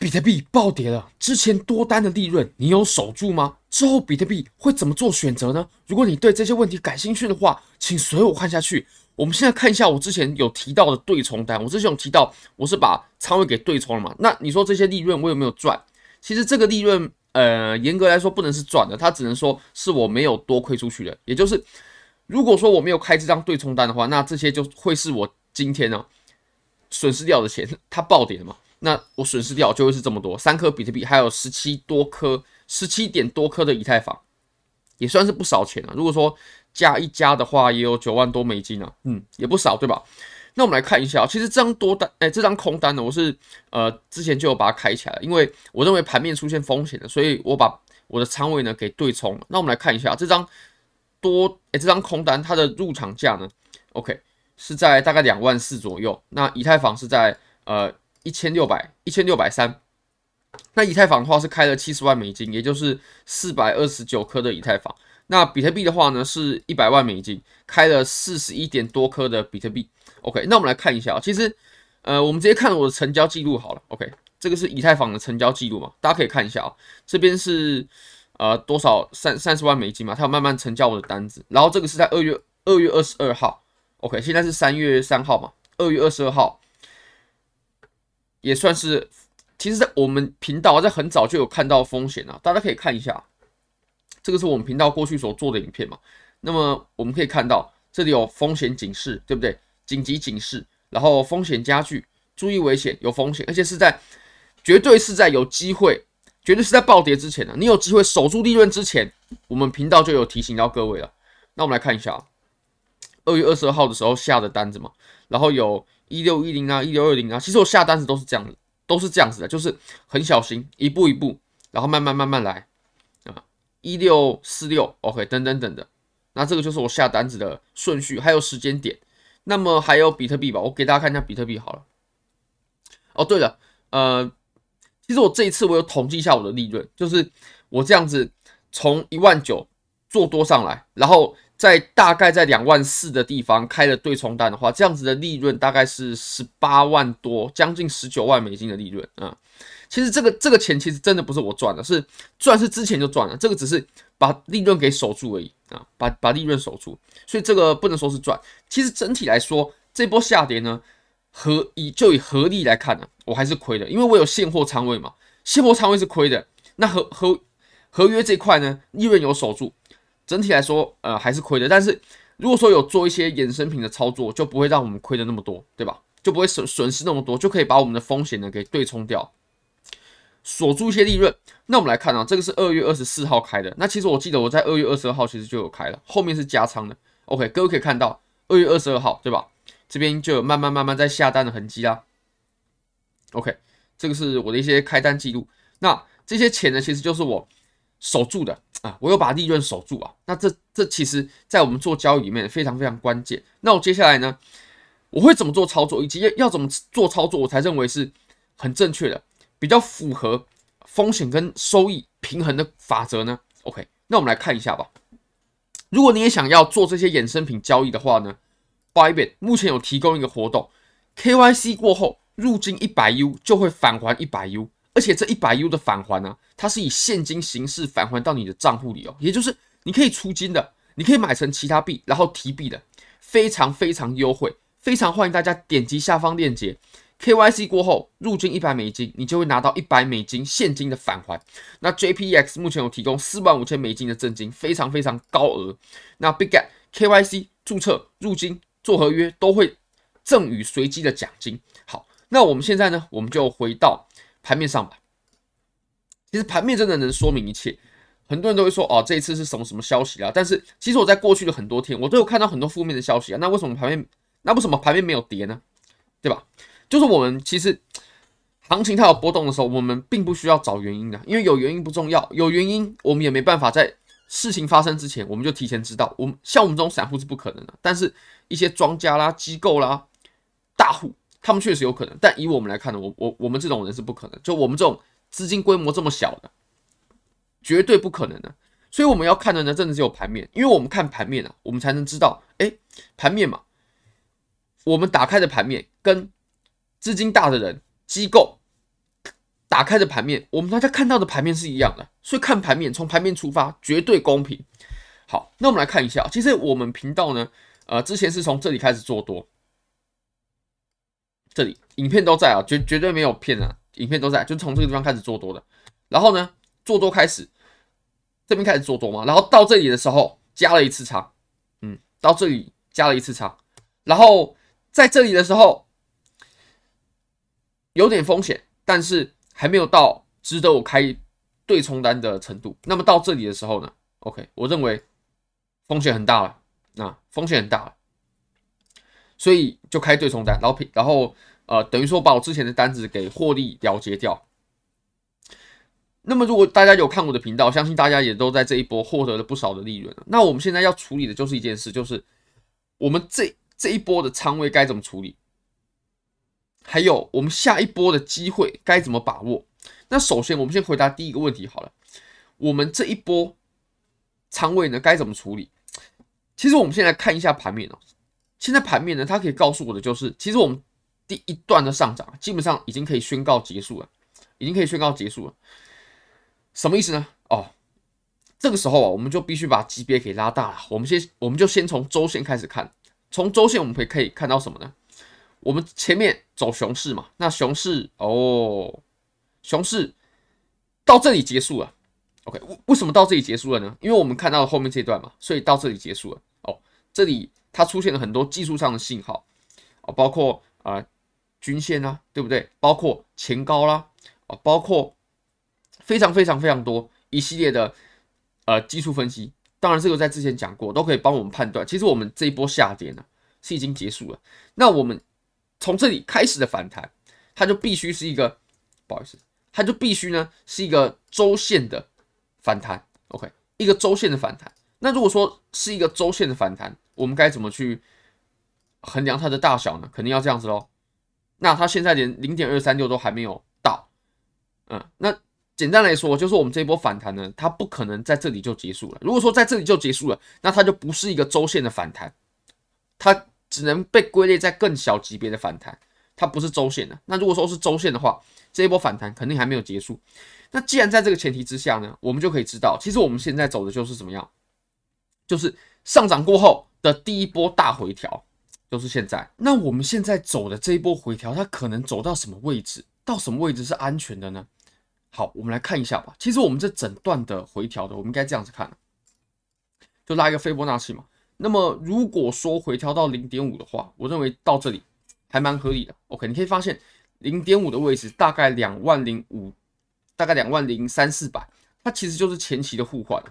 比特币暴跌了，之前多单的利润你有守住吗？之后比特币会怎么做选择呢？如果你对这些问题感兴趣的话，请随我看下去。我们现在看一下我之前有提到的对冲单，我之前有提到我是把仓位给对冲了嘛？那你说这些利润我有没有赚？其实这个利润，呃，严格来说不能是赚的，它只能说是我没有多亏出去的。也就是，如果说我没有开这张对冲单的话，那这些就会是我今天呢、损失掉的钱，它暴跌了嘛？那我损失掉就会是这么多，三颗比特币，还有十七多颗、十七点多颗的以太坊，也算是不少钱了。如果说加一加的话，也有九万多美金啊，嗯，也不少，对吧？那我们来看一下，其实这张多单，哎，这张空单呢，我是呃之前就有把它开起来了，因为我认为盘面出现风险了，所以我把我的仓位呢给对冲了。那我们来看一下这张多，哎，这张空单它的入场价呢，OK 是在大概两万四左右，那以太坊是在呃。一千六百一千六百三，那以太坊的话是开了七十万美金，也就是四百二十九颗的以太坊。那比特币的话呢，是一百万美金，开了四十一点多颗的比特币。OK，那我们来看一下啊，其实，呃，我们直接看我的成交记录好了。OK，这个是以太坊的成交记录嘛，大家可以看一下啊，这边是呃多少三三十万美金嘛，它有慢慢成交我的单子。然后这个是在二月二月二十二号，OK，现在是三月三号嘛，二月二十二号。也算是，其实，在我们频道在很早就有看到风险了，大家可以看一下，这个是我们频道过去所做的影片嘛。那么我们可以看到，这里有风险警示，对不对？紧急警示，然后风险加剧，注意危险，有风险，而且是在绝对是在有机会，绝对是在暴跌之前的，你有机会守住利润之前，我们频道就有提醒到各位了。那我们来看一下，二月二十二号的时候下的单子嘛，然后有。一六一零啊，一六二零啊，其实我下单子都是这样，都是这样子的，就是很小心，一步一步，然后慢慢慢慢来啊，一六四六，OK，等等等的，那这个就是我下单子的顺序，还有时间点。那么还有比特币吧，我给大家看一下比特币好了。哦，对了，呃，其实我这一次我有统计一下我的利润，就是我这样子从一万九做多上来，然后。在大概在两万四的地方开了对冲单的话，这样子的利润大概是十八万多，将近十九万美金的利润啊。其实这个这个钱其实真的不是我赚的，是赚是之前就赚了，这个只是把利润给守住而已啊，把把利润守住，所以这个不能说是赚。其实整体来说，这波下跌呢，合以就以合力来看呢，我还是亏的，因为我有现货仓位嘛，现货仓位是亏的。那合合合约这块呢，利润有守住。整体来说，呃，还是亏的。但是如果说有做一些衍生品的操作，就不会让我们亏的那么多，对吧？就不会损损失那么多，就可以把我们的风险呢给对冲掉，锁住一些利润。那我们来看啊，这个是二月二十四号开的。那其实我记得我在二月二十二号其实就有开了，后面是加仓的。OK，各位可以看到二月二十二号，对吧？这边就有慢慢慢慢在下单的痕迹啦。OK，这个是我的一些开单记录。那这些钱呢，其实就是我守住的。啊，我有把利润守住啊，那这这其实，在我们做交易里面非常非常关键。那我接下来呢，我会怎么做操作，以及要怎么做操作，我才认为是很正确的，比较符合风险跟收益平衡的法则呢？OK，那我们来看一下吧。如果你也想要做这些衍生品交易的话呢，Bybit 目前有提供一个活动，KYC 过后入金一百 U 就会返还一百 U。而且这一百 U 的返还呢，它是以现金形式返还到你的账户里哦，也就是你可以出金的，你可以买成其他币，然后提币的，非常非常优惠，非常欢迎大家点击下方链接，KYC 过后入金一百美金，你就会拿到一百美金现金的返还。那 JPX 目前有提供四万五千美金的赠金，非常非常高额。那 BigGet KYC 注册入金做合约都会赠予随机的奖金。好，那我们现在呢，我们就回到。盘面上吧，其实盘面真的能说明一切。很多人都会说哦，这一次是什么什么消息啊？但是其实我在过去的很多天，我都有看到很多负面的消息啊。那为什么盘面，那为什么盘面没有跌呢？对吧？就是我们其实行情它有波动的时候，我们并不需要找原因的，因为有原因不重要，有原因我们也没办法在事情发生之前我们就提前知道。我们像我们这种散户是不可能的，但是一些庄家啦、机构啦、大户。他们确实有可能，但以我们来看呢，我我我们这种人是不可能。就我们这种资金规模这么小的，绝对不可能的。所以我们要看的呢，真的只有盘面，因为我们看盘面啊，我们才能知道，哎，盘面嘛，我们打开的盘面跟资金大的人、机构打开的盘面，我们大家看到的盘面是一样的，所以看盘面从盘面出发绝对公平。好，那我们来看一下，其实我们频道呢，呃，之前是从这里开始做多，这里影片都在啊，绝绝对没有骗啊，影片都在，就从这个地方开始做多的，然后呢，做多开始，这边开始做多嘛，然后到这里的时候加了一次仓，嗯，到这里加了一次仓，然后在这里的时候有点风险，但是还没有到值得我开对冲单的程度。那么到这里的时候呢，OK，我认为。风险很大了，啊，风险很大了，所以就开对冲单，然后然后呃，等于说把我之前的单子给获利了结掉。那么如果大家有看我的频道，相信大家也都在这一波获得了不少的利润。那我们现在要处理的就是一件事，就是我们这这一波的仓位该怎么处理，还有我们下一波的机会该怎么把握。那首先我们先回答第一个问题好了，我们这一波仓位呢该怎么处理？其实我们先来看一下盘面哦。现在盘面呢，它可以告诉我的就是，其实我们第一段的上涨基本上已经可以宣告结束了，已经可以宣告结束了。什么意思呢？哦，这个时候啊，我们就必须把级别给拉大了。我们先，我们就先从周线开始看。从周线我们可以可以看到什么呢？我们前面走熊市嘛，那熊市哦，熊市到这里结束了。OK，为什么到这里结束了呢？因为我们看到了后面这段嘛，所以到这里结束了。哦这里它出现了很多技术上的信号啊，包括啊、均线啊，对不对？包括前高啦啊，包括非常非常非常多一系列的呃技术分析。当然，这个在之前讲过，都可以帮我们判断。其实我们这一波下跌呢是已经结束了。那我们从这里开始的反弹，它就必须是一个不好意思，它就必须呢是一个周线的反弹。OK，一个周线的反弹。那如果说是一个周线的反弹，我们该怎么去衡量它的大小呢？肯定要这样子喽。那它现在连零点二三六都还没有到，嗯，那简单来说就是我们这一波反弹呢，它不可能在这里就结束了。如果说在这里就结束了，那它就不是一个周线的反弹，它只能被归类在更小级别的反弹，它不是周线的。那如果说是周线的话，这一波反弹肯定还没有结束。那既然在这个前提之下呢，我们就可以知道，其实我们现在走的就是怎么样？就是上涨过后的第一波大回调，就是现在。那我们现在走的这一波回调，它可能走到什么位置？到什么位置是安全的呢？好，我们来看一下吧。其实我们这整段的回调的，我们应该这样子看，就拉一个斐波那契嘛。那么如果说回调到零点五的话，我认为到这里还蛮合理的。OK，你可以发现零点五的位置大概两万零五，大概两万零三四百，它其实就是前期的互换。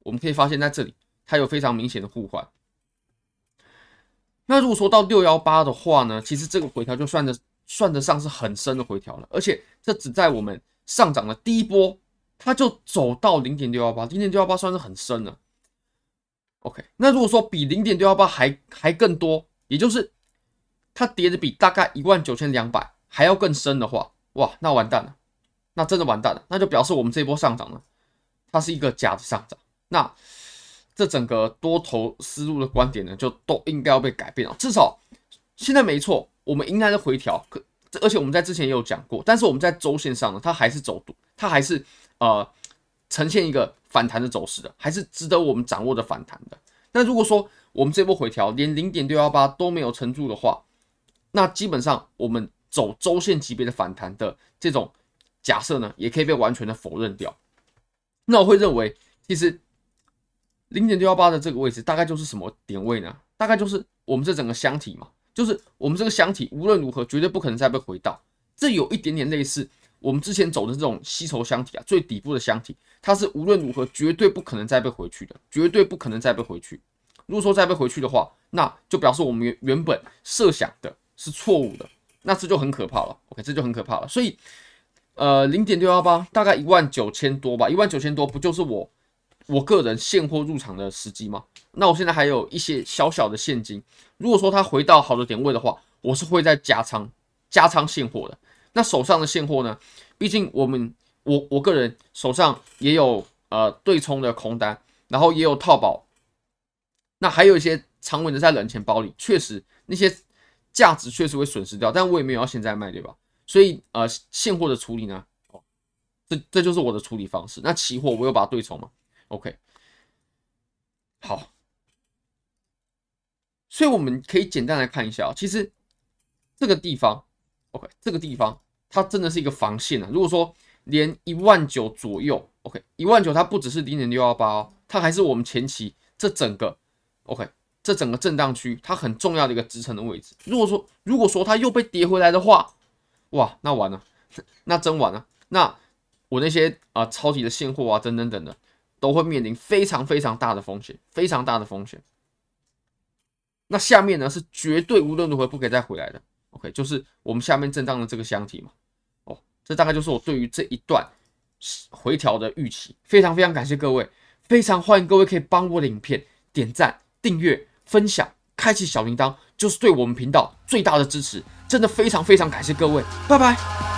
我们可以发现在这里。它有非常明显的互换。那如果说到六幺八的话呢，其实这个回调就算得算得上是很深的回调了，而且这只在我们上涨的第一波，它就走到零点六幺八，零点六幺八算是很深了。OK，那如果说比零点六幺八还还更多，也就是它跌的比大概一万九千两百还要更深的话，哇，那完蛋了，那真的完蛋了，那就表示我们这波上涨呢，它是一个假的上涨。那这整个多头思路的观点呢，就都应该要被改变了。至少现在没错，我们应该是回调，可而且我们在之前也有讲过，但是我们在周线上呢，它还是走，它还是呃呈现一个反弹的走势的，还是值得我们掌握的反弹的。那如果说我们这波回调连零点六幺八都没有撑住的话，那基本上我们走周线级别的反弹的这种假设呢，也可以被完全的否认掉。那我会认为，其实。零点六幺八的这个位置大概就是什么点位呢？大概就是我们这整个箱体嘛，就是我们这个箱体无论如何绝对不可能再被回到。这有一点点类似我们之前走的这种吸筹箱体啊，最底部的箱体，它是无论如何绝对不可能再被回去的，绝对不可能再被回去。如果说再被回去的话，那就表示我们原原本设想的是错误的，那这就很可怕了。OK，这就很可怕了。所以，呃，零点六幺八大概一万九千多吧，一万九千多不就是我。我个人现货入场的时机吗？那我现在还有一些小小的现金。如果说它回到好的点位的话，我是会再加仓加仓现货的。那手上的现货呢？毕竟我们我我个人手上也有呃对冲的空单，然后也有套保，那还有一些长稳的在冷钱包里，确实那些价值确实会损失掉，但我也没有要现在卖，对吧？所以呃现货的处理呢，这这就是我的处理方式。那期货我有把它对冲嘛？OK，好，所以我们可以简单来看一下啊，其实这个地方，OK，这个地方它真的是一个防线啊。如果说连一万九左右，OK，一万九它不只是零点六幺八哦，它还是我们前期这整个 OK，这整个震荡区它很重要的一个支撑的位置。如果说如果说它又被跌回来的话，哇，那完了，那真完了，那。我那些啊、呃、超级的现货啊等等等的，都会面临非常非常大的风险，非常大的风险。那下面呢是绝对无论如何不可以再回来的。OK，就是我们下面震荡的这个箱体嘛。哦，这大概就是我对于这一段回调的预期。非常非常感谢各位，非常欢迎各位可以帮我的影片点赞、订阅、分享、开启小铃铛，就是对我们频道最大的支持。真的非常非常感谢各位，拜拜。